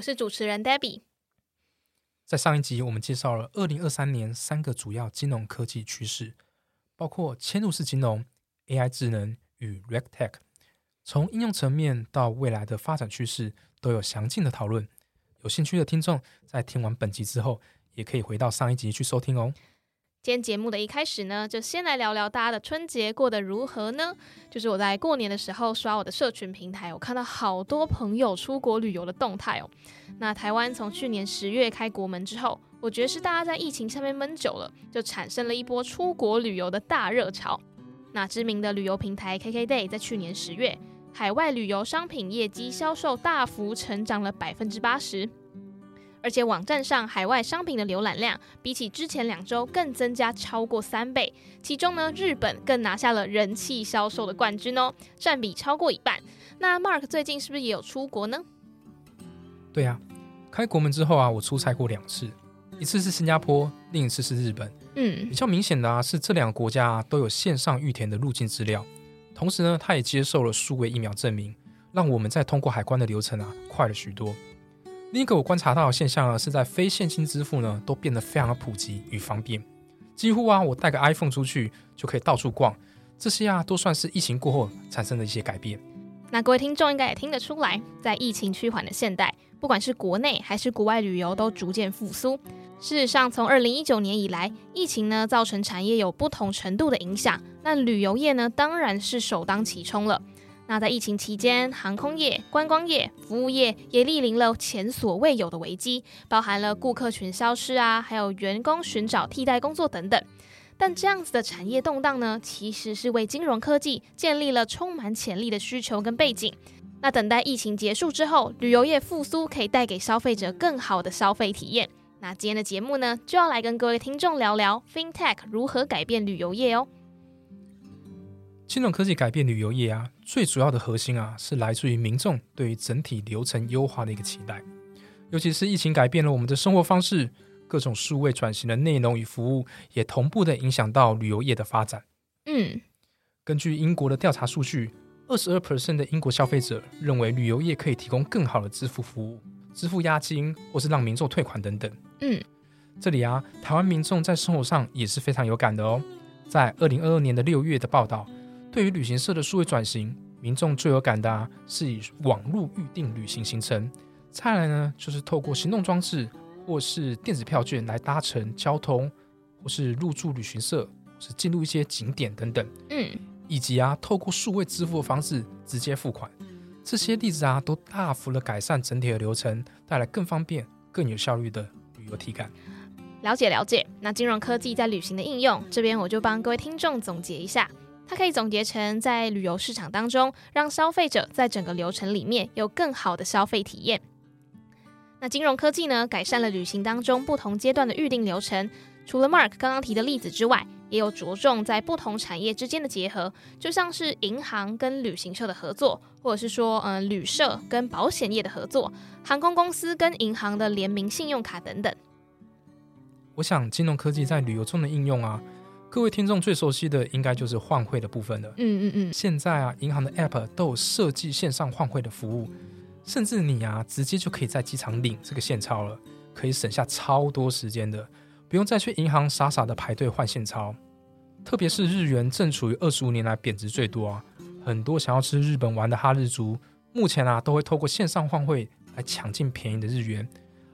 我是主持人 Debbie。在上一集，我们介绍了二零二三年三个主要金融科技趋势，包括嵌入式金融、AI 智能与 RegTech。从应用层面到未来的发展趋势，都有详尽的讨论。有兴趣的听众，在听完本集之后，也可以回到上一集去收听哦。今天节目的一开始呢，就先来聊聊大家的春节过得如何呢？就是我在过年的时候刷我的社群平台，我看到好多朋友出国旅游的动态哦。那台湾从去年十月开国门之后，我觉得是大家在疫情下面闷久了，就产生了一波出国旅游的大热潮。那知名的旅游平台 KKday 在去年十月，海外旅游商品业绩销售大幅成长了百分之八十。而且网站上海外商品的浏览量比起之前两周更增加超过三倍，其中呢日本更拿下了人气销售的冠军哦，占比超过一半。那 Mark 最近是不是也有出国呢？对呀，开国门之后啊，我出差过两次，一次是新加坡，另一次是日本。嗯，比较明显的啊是这两个国家都有线上预填的入境资料，同时呢，他也接受了数位疫苗证明，让我们在通过海关的流程啊快了许多。另一个我观察到的现象呢，是在非现金支付呢都变得非常的普及与方便，几乎啊我带个 iPhone 出去就可以到处逛，这些啊都算是疫情过后产生的一些改变。那各位听众应该也听得出来，在疫情趋缓的现代，不管是国内还是国外旅游都逐渐复苏。事实上，从二零一九年以来，疫情呢造成产业有不同程度的影响，那旅游业呢当然是首当其冲了。那在疫情期间，航空业、观光业、服务业也莅临了前所未有的危机，包含了顾客群消失啊，还有员工寻找替代工作等等。但这样子的产业动荡呢，其实是为金融科技建立了充满潜力的需求跟背景。那等待疫情结束之后，旅游业复苏可以带给消费者更好的消费体验。那今天的节目呢，就要来跟各位听众聊聊 FinTech 如何改变旅游业哦。金融科技改变旅游业啊，最主要的核心啊，是来自于民众对于整体流程优化的一个期待。尤其是疫情改变了我们的生活方式，各种数位转型的内容与服务也同步的影响到旅游业的发展。嗯，根据英国的调查数据，二十二 percent 的英国消费者认为旅游业可以提供更好的支付服务，支付押金或是让民众退款等等。嗯，这里啊，台湾民众在生活上也是非常有感的哦。在二零二二年的六月的报道。对于旅行社的数位转型，民众最有感的是以网络预定旅行行程，再来呢就是透过行动装置或是电子票券来搭乘交通，或是入住旅行社，或是进入一些景点等等。嗯，以及啊透过数位支付的方式直接付款，这些例子啊都大幅的改善整体的流程，带来更方便、更有效率的旅游体感。了解了解，那金融科技在旅行的应用，这边我就帮各位听众总结一下。它可以总结成，在旅游市场当中，让消费者在整个流程里面有更好的消费体验。那金融科技呢，改善了旅行当中不同阶段的预定流程。除了 Mark 刚刚提的例子之外，也有着重在不同产业之间的结合，就像是银行跟旅行社的合作，或者是说，嗯，旅社跟保险业的合作，航空公司跟银行的联名信用卡等等。我想，金融科技在旅游中的应用啊。各位听众最熟悉的应该就是换汇的部分了。嗯嗯嗯。现在啊，银行的 App 都有设计线上换汇的服务，甚至你啊，直接就可以在机场领这个现钞了，可以省下超多时间的，不用再去银行傻傻的排队换现钞。特别是日元正处于二十五年来贬值最多啊，很多想要吃日本玩的哈日族，目前啊都会透过线上换汇来抢进便宜的日元，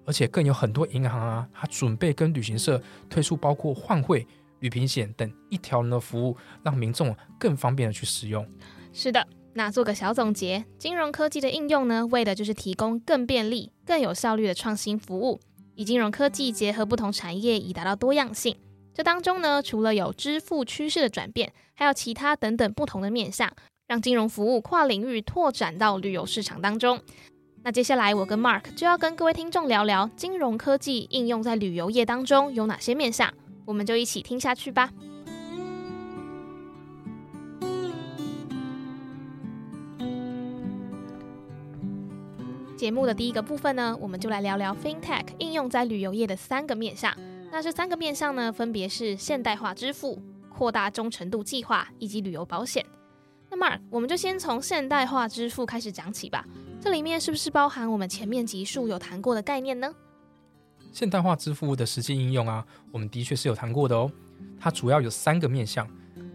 而且更有很多银行啊，它准备跟旅行社推出包括换汇。旅平险等一条龙的服务，让民众更方便的去使用。是的，那做个小总结，金融科技的应用呢，为的就是提供更便利、更有效率的创新服务，以金融科技结合不同产业，以达到多样性。这当中呢，除了有支付趋势的转变，还有其他等等不同的面向，让金融服务跨领域拓展到旅游市场当中。那接下来我跟 Mark 就要跟各位听众聊聊金融科技应用在旅游业当中有哪些面向，我们就一起听下去吧。节目的第一个部分呢，我们就来聊聊 FinTech 应用在旅游业的三个面向。那这三个面向呢，分别是现代化支付、扩大忠诚度计划以及旅游保险。那 Mark，我们就先从现代化支付开始讲起吧。这里面是不是包含我们前面集数有谈过的概念呢？现代化支付的实际应用啊，我们的确是有谈过的哦。它主要有三个面向：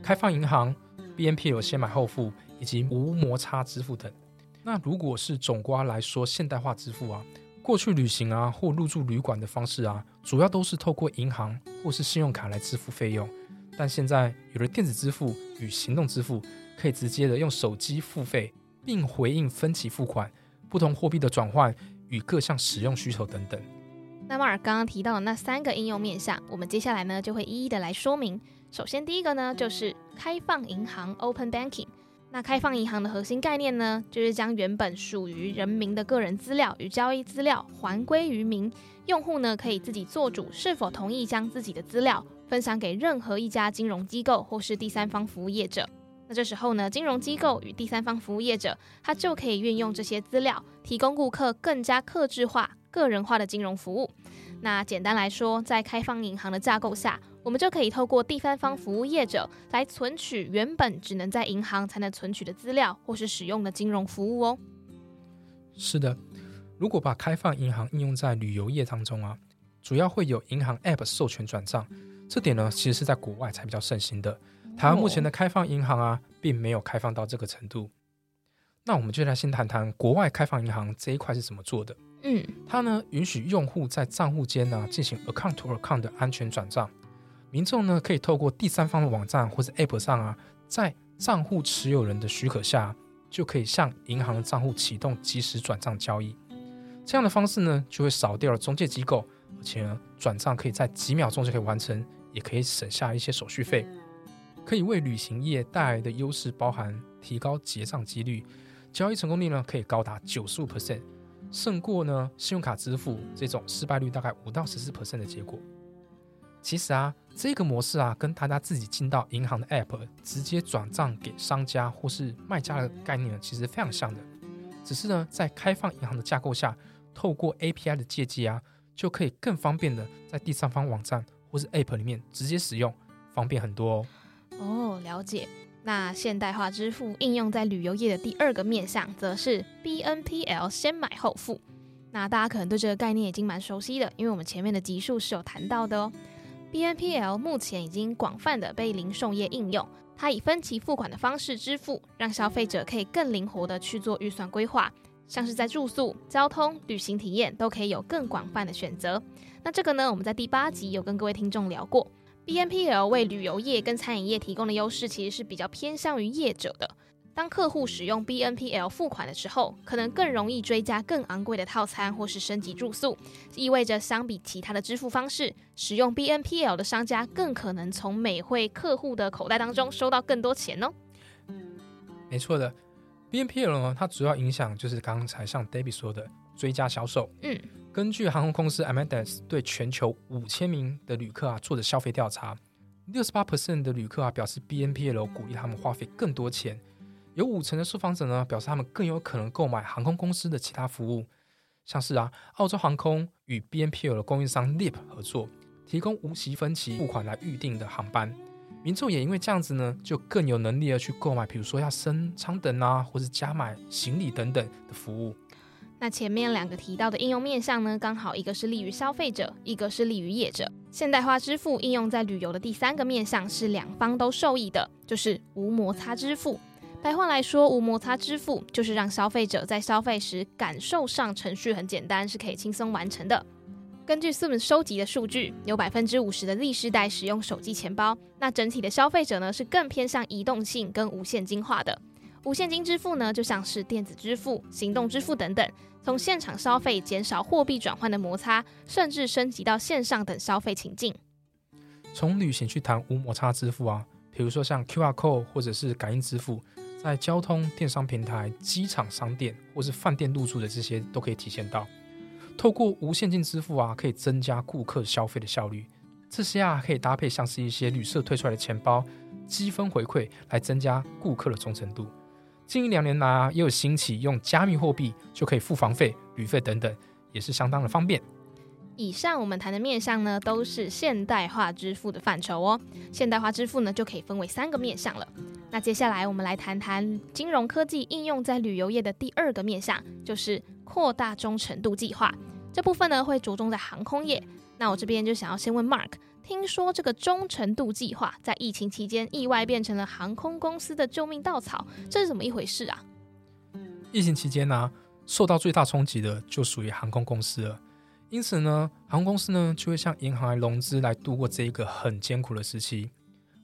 开放银行、BNPL 先买后付以及无摩擦支付等。那如果是总瓜来说，现代化支付啊，过去旅行啊或入住旅馆的方式啊，主要都是透过银行或是信用卡来支付费用。但现在有了电子支付与行动支付，可以直接的用手机付费，并回应分期付款、不同货币的转换与各项使用需求等等。那马尔刚刚提到的那三个应用面向，我们接下来呢就会一一的来说明。首先第一个呢就是开放银行 （Open Banking）。那开放银行的核心概念呢，就是将原本属于人民的个人资料与交易资料还归于民，用户呢可以自己做主是否同意将自己的资料分享给任何一家金融机构或是第三方服务业者。那这时候呢，金融机构与第三方服务业者，他就可以运用这些资料，提供顾客更加克制化、个人化的金融服务。那简单来说，在开放银行的架构下。我们就可以透过第三方服务业者来存取原本只能在银行才能存取的资料，或是使用的金融服务哦。是的，如果把开放银行应用在旅游业当中啊，主要会有银行 App 授权转账，这点呢，其实是在国外才比较盛行的。台湾目前的开放银行啊，并没有开放到这个程度。那我们就来先谈谈国外开放银行这一块是怎么做的。嗯，它呢允许用户在账户间呢进行 account to account 的安全转账。民众呢，可以透过第三方的网站或者 App 上啊，在账户持有人的许可下，就可以向银行的账户启动即时转账交易。这样的方式呢，就会少掉了中介机构，而且呢，转账可以在几秒钟就可以完成，也可以省下一些手续费。可以为旅行业带来的优势包含提高结账几率，交易成功率呢可以高达九十五 percent，胜过呢信用卡支付这种失败率大概五到十四 percent 的结果。其实啊，这个模式啊，跟大家自己进到银行的 App 直接转账给商家或是卖家的概念呢，其实非常像的。只是呢，在开放银行的架构下，透过 API 的借机啊，就可以更方便的在第三方网站或是 App 里面直接使用，方便很多哦。哦，了解。那现代化支付应用在旅游业的第二个面向，则是 BNPL 先买后付。那大家可能对这个概念已经蛮熟悉的，因为我们前面的集数是有谈到的哦。BNPL 目前已经广泛的被零售业应用，它以分期付款的方式支付，让消费者可以更灵活的去做预算规划，像是在住宿、交通、旅行体验都可以有更广泛的选择。那这个呢，我们在第八集有跟各位听众聊过，BNPL 为旅游业跟餐饮业提供的优势其实是比较偏向于业者的。当客户使用 BNPL 付款的时候，可能更容易追加更昂贵的套餐或是升级住宿，意味着相比其他的支付方式，使用 BNPL 的商家更可能从每会客户的口袋当中收到更多钱哦。没错的，BNPL 呢，它主要影响就是刚才像 David 说的追加销售。嗯，根据航空公司 a m a d e s 对全球五千名的旅客啊做的消费调查，六十八 percent 的旅客啊表示 BNPL 鼓励他们花费更多钱。有五成的受访者呢表示，他们更有可能购买航空公司的其他服务，像是啊，澳洲航空与 BNPL 的供应商 Lip 合作，提供无息分期付款来预定的航班。民众也因为这样子呢，就更有能力的去购买，比如说要升舱等啊，或是加买行李等等的服务。那前面两个提到的应用面向呢，刚好一个是利于消费者，一个是利于业者。现代化支付应用在旅游的第三个面向是两方都受益的，就是无摩擦支付。白话来说，无摩擦支付就是让消费者在消费时感受上程序很简单，是可以轻松完成的。根据 Zoom 收集的数据，有百分之五十的 Z 世代使用手机钱包，那整体的消费者呢是更偏向移动性跟无现金化的。无现金支付呢就像是电子支付、行动支付等等，从现场消费减少货币转换的摩擦，甚至升级到线上等消费情境。从旅行去谈无摩擦支付啊，比如说像 QR Code 或者是感应支付。在交通、电商平台、机场、商店或是饭店入住的这些都可以体现到。透过无现金支付啊，可以增加顾客消费的效率。这些啊，可以搭配像是一些旅社推出来的钱包、积分回馈，来增加顾客的忠诚度。近一两年来啊，也有兴起用加密货币就可以付房费、旅费等等，也是相当的方便。以上我们谈的面向呢，都是现代化支付的范畴哦。现代化支付呢，就可以分为三个面向了。那接下来我们来谈谈金融科技应用在旅游业的第二个面向，就是扩大忠诚度计划。这部分呢会着重在航空业。那我这边就想要先问 Mark，听说这个忠诚度计划在疫情期间意外变成了航空公司的救命稻草，这是怎么一回事啊？疫情期间呢，受到最大冲击的就属于航空公司了。因此呢，航空公司呢就会向银行来融资来度过这一个很艰苦的时期。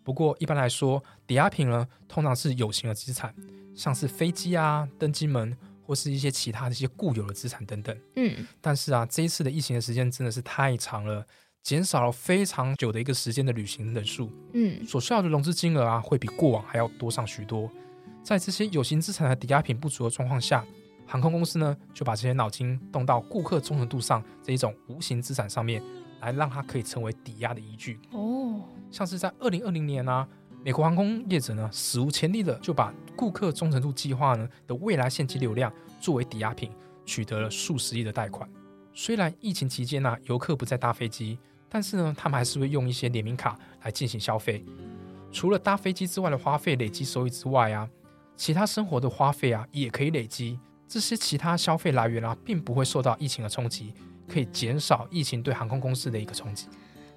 不过一般来说，抵押品呢通常是有形的资产，像是飞机啊、登机门。或是一些其他的一些固有的资产等等，嗯，但是啊，这一次的疫情的时间真的是太长了，减少了非常久的一个时间的旅行人数，嗯，所需要的融资金额啊，会比过往还要多上许多。在这些有形资产的抵押品不足的状况下，航空公司呢就把这些脑筋动到顾客忠诚度上这一种无形资产上面，来让它可以成为抵押的依据。哦，像是在二零二零年啊。美国航空业者呢，史无前例的就把顾客忠诚度计划呢的未来现金流量作为抵押品，取得了数十亿的贷款。虽然疫情期间呢，游客不再搭飞机，但是呢，他们还是会用一些联名卡来进行消费。除了搭飞机之外的花费累积收益之外啊，其他生活的花费啊也可以累积。这些其他消费来源啊，并不会受到疫情的冲击，可以减少疫情对航空公司的一个冲击。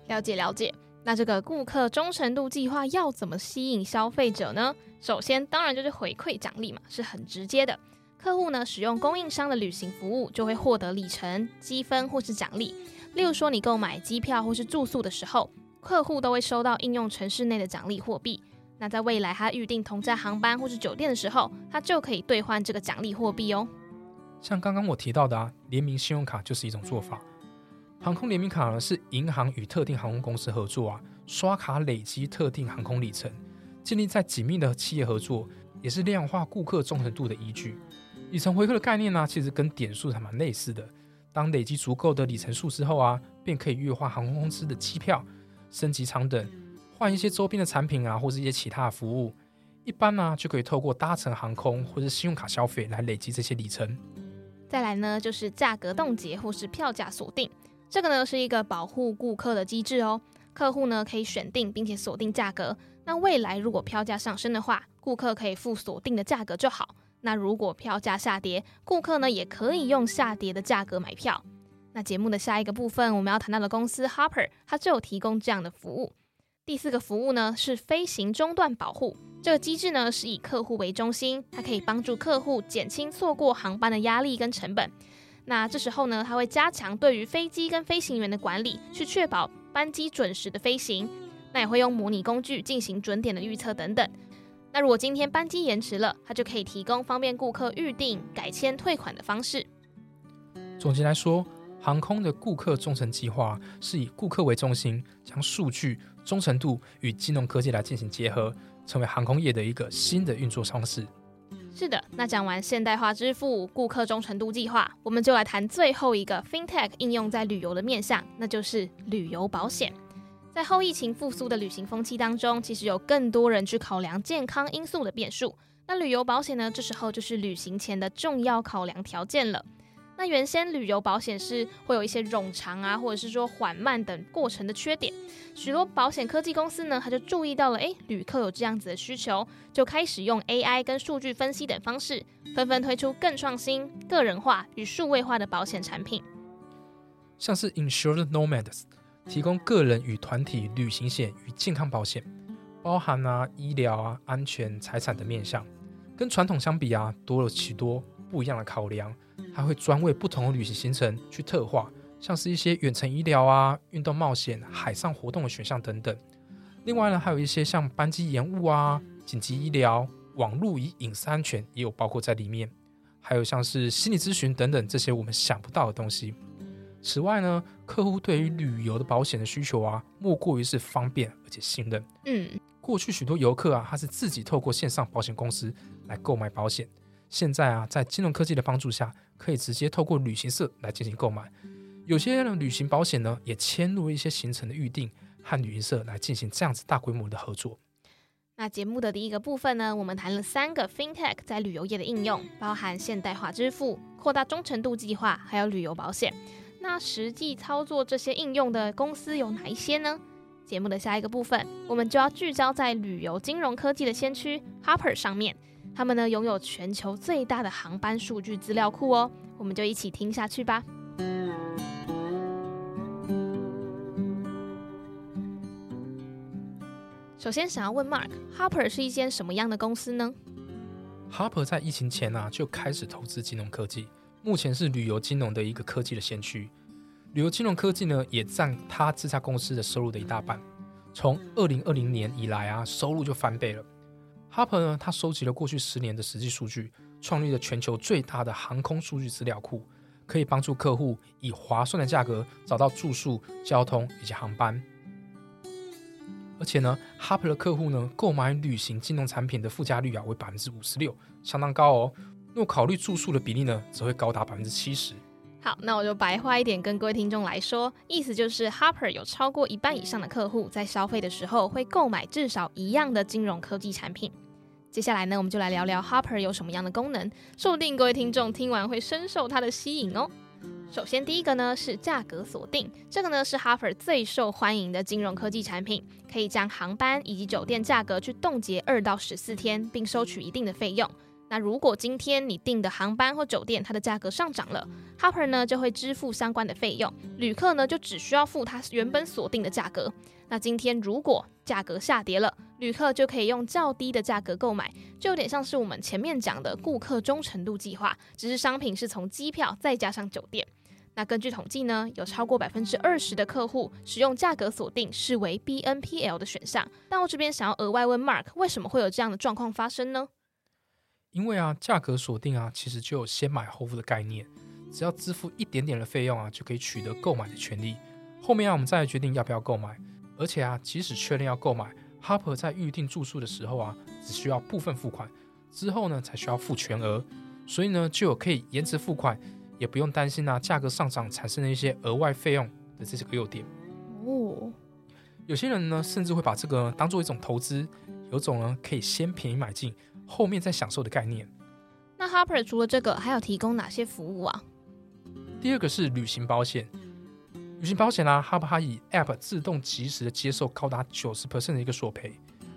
了解了解。那这个顾客忠诚度计划要怎么吸引消费者呢？首先，当然就是回馈奖励嘛，是很直接的。客户呢使用供应商的旅行服务，就会获得里程积分或是奖励。例如说，你购买机票或是住宿的时候，客户都会收到应用城市内的奖励货币。那在未来他预订同价航班或是酒店的时候，他就可以兑换这个奖励货币哦。像刚刚我提到的啊，联名信用卡就是一种做法。航空联名卡呢，是银行与特定航空公司合作啊，刷卡累积特定航空里程，建立在紧密的企业合作，也是量化顾客忠诚度的依据。里程回馈的概念呢，其实跟点数还蛮类似的。当累积足够的里程数之后啊，便可以兑换航空公司的机票、升级舱等，换一些周边的产品啊，或是一些其他的服务。一般呢，就可以透过搭乘航空或者信用卡消费来累积这些里程。再来呢，就是价格冻结或是票价锁定。这个呢是一个保护顾客的机制哦，客户呢可以选定并且锁定价格。那未来如果票价上升的话，顾客可以付锁定的价格就好。那如果票价下跌，顾客呢也可以用下跌的价格买票。那节目的下一个部分，我们要谈到的公司 Harper，它就有提供这样的服务。第四个服务呢是飞行中断保护，这个机制呢是以客户为中心，它可以帮助客户减轻错过航班的压力跟成本。那这时候呢，它会加强对于飞机跟飞行员的管理，去确保班机准时的飞行。那也会用模拟工具进行准点的预测等等。那如果今天班机延迟了，它就可以提供方便顾客预定、改签、退款的方式。总结来说，航空的顾客忠诚计划是以顾客为中心，将数据忠诚度与金融科技来进行结合，成为航空业的一个新的运作方式。是的，那讲完现代化支付、顾客忠诚度计划，我们就来谈最后一个 FinTech 应用在旅游的面向，那就是旅游保险。在后疫情复苏的旅行风气当中，其实有更多人去考量健康因素的变数。那旅游保险呢，这时候就是旅行前的重要考量条件了。那原先旅游保险是会有一些冗长啊，或者是说缓慢等过程的缺点。许多保险科技公司呢，他就注意到了，哎，旅客有这样子的需求，就开始用 AI 跟数据分析等方式，纷纷推出更创新、个人化与数位化的保险产品。像是 Insured Nomads 提供个人与团体旅行险与健康保险，包含啊医疗啊、安全、财产的面向，跟传统相比啊，多了许多不一样的考量。还会专为不同的旅行行程去特化，像是一些远程医疗啊、运动冒险、海上活动的选项等等。另外呢，还有一些像班机延误啊、紧急医疗、网络与隐私安全也有包括在里面。还有像是心理咨询等等这些我们想不到的东西。此外呢，客户对于旅游的保险的需求啊，莫过于是方便而且信任。嗯，过去许多游客啊，他是自己透过线上保险公司来购买保险。现在啊，在金融科技的帮助下，可以直接透过旅行社来进行购买。有些呢，旅行保险呢，也迁入一些行程的预定和旅行社来进行这样子大规模的合作。那节目的第一个部分呢，我们谈了三个 FinTech 在旅游业的应用，包含现代化支付、扩大忠诚度计划，还有旅游保险。那实际操作这些应用的公司有哪一些呢？节目的下一个部分，我们就要聚焦在旅游金融科技的先驱 Hopper 上面。他们呢拥有全球最大的航班数据资料库哦，我们就一起听下去吧。首先，想要问 Mark，Hopper 是一间什么样的公司呢？Hopper 在疫情前啊就开始投资金融科技，目前是旅游金融的一个科技的先驱。旅游金融科技呢也占他这家公司的收入的一大半。从二零二零年以来啊，收入就翻倍了。Harper 呢，他收集了过去十年的实际数据，创立了全球最大的航空数据资料库，可以帮助客户以划算的价格找到住宿、交通以及航班。而且呢，Harper 的客户呢，购买旅行金融产品的附加率啊为百分之五十六，相当高哦。若考虑住宿的比例呢，则会高达百分之七十。好，那我就白话一点跟各位听众来说，意思就是 Harper 有超过一半以上的客户在消费的时候会购买至少一样的金融科技产品。接下来呢，我们就来聊聊 Harper 有什么样的功能，说不定各位听众听完会深受它的吸引哦。首先第一个呢是价格锁定，这个呢是 Harper 最受欢迎的金融科技产品，可以将航班以及酒店价格去冻结二到十四天，并收取一定的费用。那如果今天你订的航班或酒店它的价格上涨了，Hopper 呢就会支付相关的费用，旅客呢就只需要付他原本锁定的价格。那今天如果价格下跌了，旅客就可以用较低的价格购买，就有点像是我们前面讲的顾客忠诚度计划，只是商品是从机票再加上酒店。那根据统计呢，有超过百分之二十的客户使用价格锁定视为 BNPL 的选项。但我这边想要额外问 Mark，为什么会有这样的状况发生呢？因为啊，价格锁定啊，其实就有先买后付的概念，只要支付一点点的费用啊，就可以取得购买的权利。后面啊，我们再来决定要不要购买。而且啊，即使确认要购买，Harper 在预定住宿的时候啊，只需要部分付款，之后呢才需要付全额，所以呢就有可以延迟付款，也不用担心啊价格上涨产生的一些额外费用的这些个优点。哦，有些人呢甚至会把这个当做一种投资，有种呢可以先便宜买进。后面再享受的概念。那 Harper 除了这个，还有提供哪些服务啊？第二个是旅行保险。旅行保险啊，Harper 它以 App 自动及时的接受高达九十 percent 的一个索赔，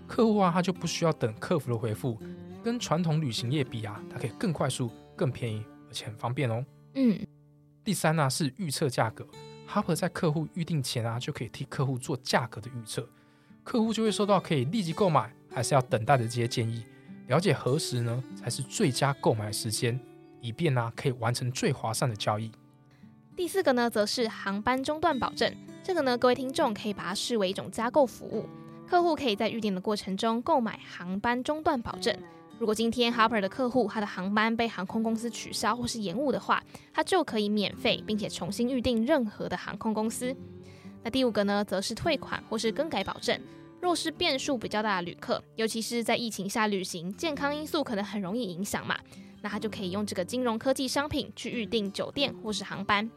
客户啊他就不需要等客服的回复，跟传统旅行业比啊，它可以更快速、更便宜，而且很方便哦。嗯。第三呢是预测价格，Harper 在客户预定前啊就可以替客户做价格的预测，客户就会收到可以立即购买还是要等待的这些建议。了解何时呢才是最佳购买时间，以便呢可以完成最划算的交易。第四个呢，则是航班中断保证。这个呢，各位听众可以把它视为一种加购服务，客户可以在预定的过程中购买航班中断保证。如果今天 Harper 的客户他的航班被航空公司取消或是延误的话，他就可以免费并且重新预定任何的航空公司。那第五个呢，则是退款或是更改保证。若是变数比较大的旅客，尤其是在疫情下旅行，健康因素可能很容易影响嘛，那他就可以用这个金融科技商品去预订酒店或是航班。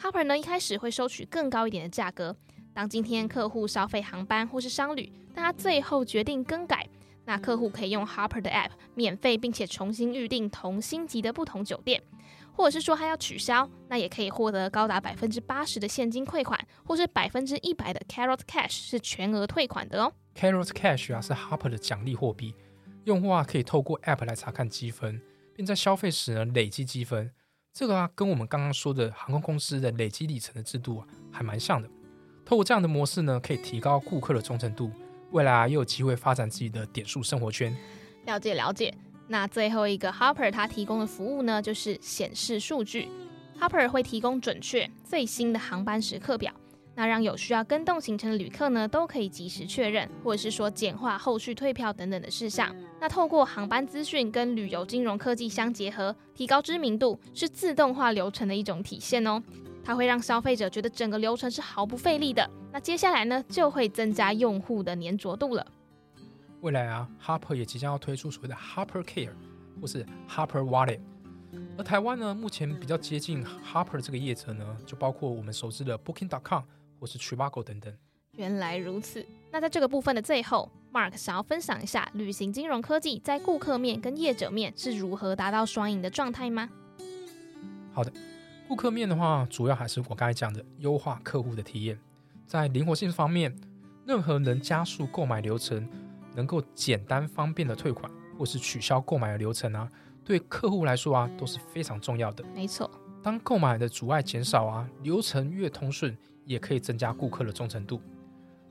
Harper 呢一开始会收取更高一点的价格，当今天客户消费航班或是商旅，但他最后决定更改，那客户可以用 Harper 的 App 免费并且重新预订同星级的不同酒店。或者是说他要取消，那也可以获得高达百分之八十的现金退款，或是百分之一百的 Carrot Cash 是全额退款的哦。Carrot Cash 啊是 Harper 的奖励货币，用户啊可以透过 App 来查看积分，并在消费时呢累积积分。这个啊跟我们刚刚说的航空公司的累积里程的制度啊还蛮像的。透过这样的模式呢，可以提高顾客的忠诚度，未来啊又有机会发展自己的点数生活圈。了解了解。那最后一个 Harper 它提供的服务呢，就是显示数据。Harper 会提供准确最新的航班时刻表，那让有需要跟动行程的旅客呢，都可以及时确认，或者是说简化后续退票等等的事项。那透过航班资讯跟旅游金融科技相结合，提高知名度，是自动化流程的一种体现哦。它会让消费者觉得整个流程是毫不费力的。那接下来呢，就会增加用户的粘着度了。未来啊，Harper 也即将要推出所谓的 Harper Care，或是 Harper Wallet。而台湾呢，目前比较接近 Harper 这个业者呢，就包括我们熟知的 Booking.com 或是 Trivago 等等。原来如此。那在这个部分的最后，Mark 想要分享一下旅行金融科技在顾客面跟业者面是如何达到双赢的状态吗？好的，顾客面的话，主要还是我刚才讲的优化客户的体验。在灵活性方面，任何能加速购买流程、能够简单方便的退款或是取消购买的流程啊，对客户来说啊都是非常重要的。没错，当购买的阻碍减少啊，流程越通顺，也可以增加顾客的忠诚度。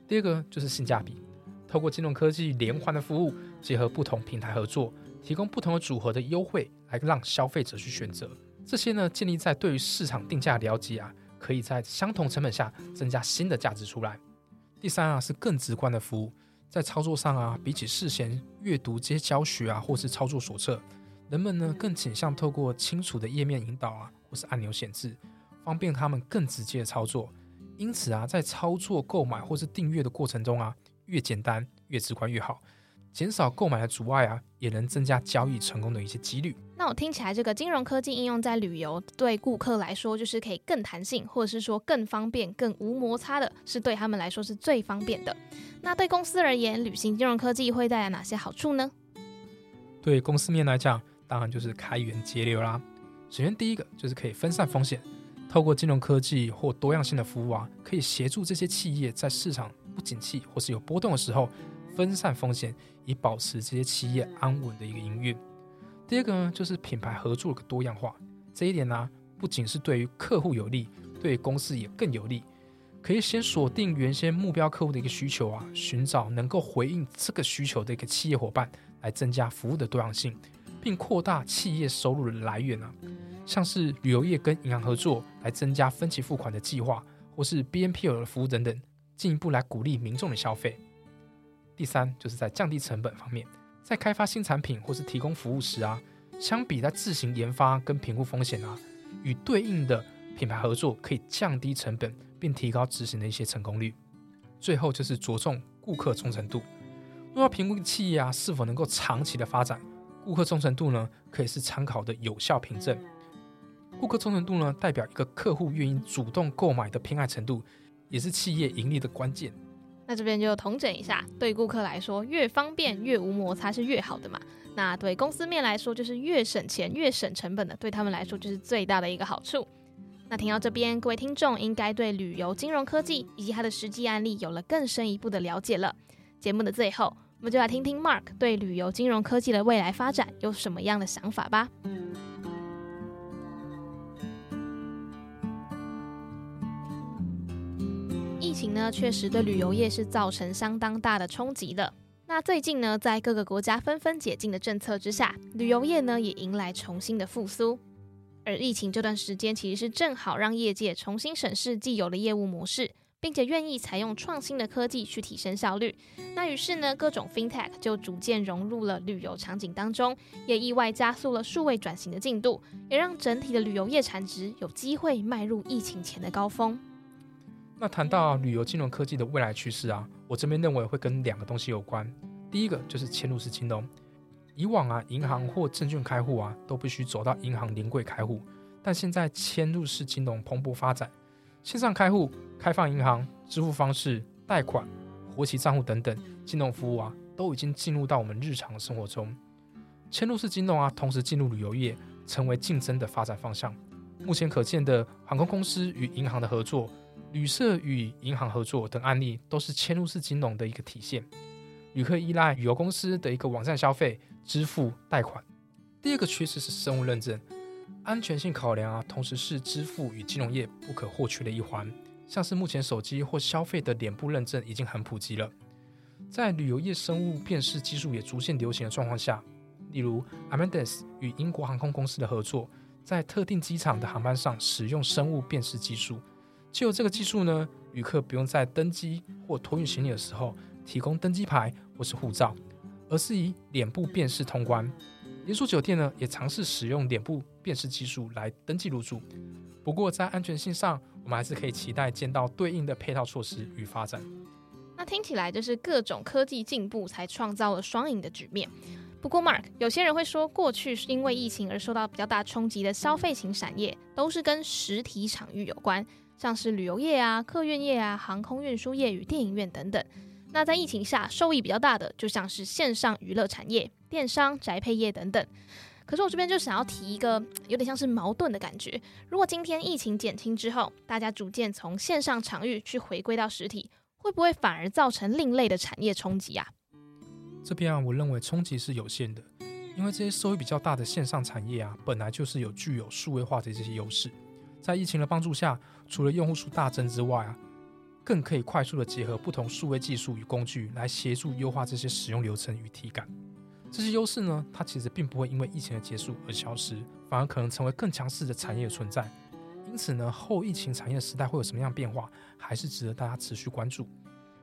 第二个就是性价比，透过金融科技连环的服务，结合不同平台合作，提供不同的组合的优惠，来让消费者去选择。这些呢，建立在对于市场定价了解啊，可以在相同成本下增加新的价值出来。第三啊，是更直观的服务，在操作上啊，比起事先阅读这些教学啊，或是操作手册，人们呢更倾向透过清楚的页面引导啊，或是按钮显示，方便他们更直接的操作。因此啊，在操作购买或是订阅的过程中啊，越简单越直观越好，减少购买的阻碍啊，也能增加交易成功的一些几率。那我听起来，这个金融科技应用在旅游，对顾客来说就是可以更弹性，或者是说更方便、更无摩擦的，是对他们来说是最方便的。那对公司而言，旅行金融科技会带来哪些好处呢？对公司面来讲，当然就是开源节流啦。首先第一个就是可以分散风险。透过金融科技或多样性的服务啊，可以协助这些企业在市场不景气或是有波动的时候分散风险，以保持这些企业安稳的一个营运。第二个呢，就是品牌合作的多样化。这一点呢，不仅是对于客户有利，对公司也更有利。可以先锁定原先目标客户的一个需求啊，寻找能够回应这个需求的一个企业伙伴，来增加服务的多样性，并扩大企业收入的来源啊。像是旅游业跟银行合作来增加分期付款的计划，或是 BNPL 的服务等等，进一步来鼓励民众的消费。第三，就是在降低成本方面，在开发新产品或是提供服务时啊，相比在自行研发跟评估风险啊，与对应的品牌合作可以降低成本，并提高执行的一些成功率。最后就是着重顾客忠诚度，若要评估企业啊是否能够长期的发展，顾客忠诚度呢，可以是参考的有效凭证。顾客忠诚度呢，代表一个客户愿意主动购买的偏爱程度，也是企业盈利的关键。那这边就统整一下，对顾客来说，越方便越无摩擦是越好的嘛。那对公司面来说，就是越省钱越省成本的，对他们来说就是最大的一个好处。那听到这边，各位听众应该对旅游金融科技以及它的实际案例有了更深一步的了解了。节目的最后，我们就来听听 Mark 对旅游金融科技的未来发展有什么样的想法吧。嗯情呢，确实对旅游业是造成相当大的冲击的。那最近呢，在各个国家纷纷解禁的政策之下，旅游业呢也迎来重新的复苏。而疫情这段时间，其实是正好让业界重新审视既有的业务模式，并且愿意采用创新的科技去提升效率。那于是呢，各种 FinTech 就逐渐融入了旅游场景当中，也意外加速了数位转型的进度，也让整体的旅游业产值有机会迈入疫情前的高峰。那谈到旅游金融科技的未来趋势啊，我这边认为会跟两个东西有关。第一个就是嵌入式金融。以往啊，银行或证券开户啊，都必须走到银行临柜开户，但现在嵌入式金融蓬勃发展，线上开户、开放银行、支付方式、贷款、活期账户等等金融服务啊，都已经进入到我们日常生活中。嵌入式金融啊，同时进入旅游业，成为竞争的发展方向。目前可见的航空公司与银行的合作。旅社与银行合作等案例都是嵌入式金融的一个体现。旅客依赖旅游公司的一个网站消费、支付、贷款。第二个趋势是生物认证，安全性考量啊，同时是支付与金融业不可或缺的一环。像是目前手机或消费的脸部认证已经很普及了，在旅游业生物辨识技术也逐渐流行的状况下，例如 Amadeus 与英国航空公司的合作，在特定机场的航班上使用生物辨识技术。就这个技术呢，旅客不用在登机或托运行李的时候提供登机牌或是护照，而是以脸部辨识通关。连锁酒店呢也尝试使用脸部辨识技术来登记入住。不过在安全性上，我们还是可以期待见到对应的配套措施与发展。那听起来就是各种科技进步才创造了双赢的局面。不过，Mark，有些人会说，过去是因为疫情而受到比较大冲击的消费型产业，都是跟实体场域有关，像是旅游业啊、客运业啊、航空运输业与电影院等等。那在疫情下受益比较大的，就像是线上娱乐产业、电商、宅配业等等。可是我这边就想要提一个有点像是矛盾的感觉：如果今天疫情减轻之后，大家逐渐从线上场域去回归到实体，会不会反而造成另类的产业冲击啊？这边啊，我认为冲击是有限的，因为这些收益比较大的线上产业啊，本来就是有具有数位化的这些优势，在疫情的帮助下，除了用户数大增之外啊，更可以快速的结合不同数位技术与工具来协助优化这些使用流程与体感。这些优势呢，它其实并不会因为疫情的结束而消失，反而可能成为更强势的产业存在。因此呢，后疫情产业时代会有什么样变化，还是值得大家持续关注。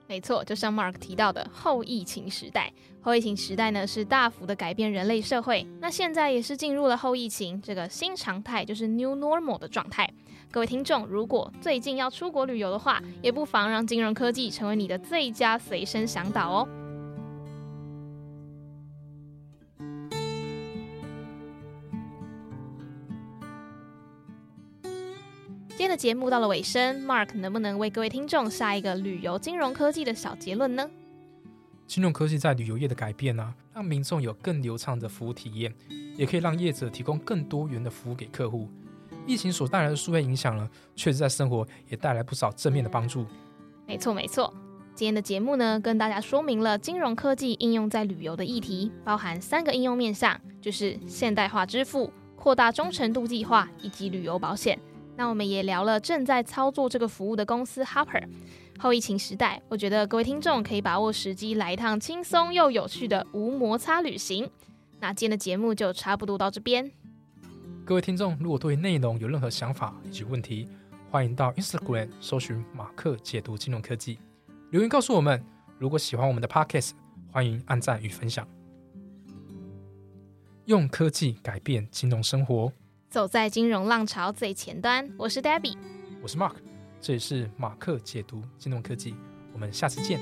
没错，就像 Mark 提到的后疫情时代，后疫情时代呢是大幅的改变人类社会。那现在也是进入了后疫情这个新常态，就是 New Normal 的状态。各位听众，如果最近要出国旅游的话，也不妨让金融科技成为你的最佳随身向导哦。今天的节目到了尾声，Mark 能不能为各位听众下一个旅游金融科技的小结论呢？金融科技在旅游业的改变呢，让民众有更流畅的服务体验，也可以让业者提供更多元的服务给客户。疫情所带来的数位影响呢，确实在生活也带来不少正面的帮助。没错没错，今天的节目呢，跟大家说明了金融科技应用在旅游的议题，包含三个应用面向，就是现代化支付、扩大忠诚度计划以及旅游保险。那我们也聊了正在操作这个服务的公司 Hopper。后疫情时代，我觉得各位听众可以把握时机来一趟轻松又有趣的无摩擦旅行。那今天的节目就差不多到这边。各位听众，如果对内容有任何想法以及问题，欢迎到 Instagram 搜寻马克解读金融科技，留言告诉我们。如果喜欢我们的 Podcast，欢迎按赞与分享。用科技改变金融生活。走在金融浪潮最前端，我是 Debbie，我是 Mark，这里是马克解读金融科技，我们下次见。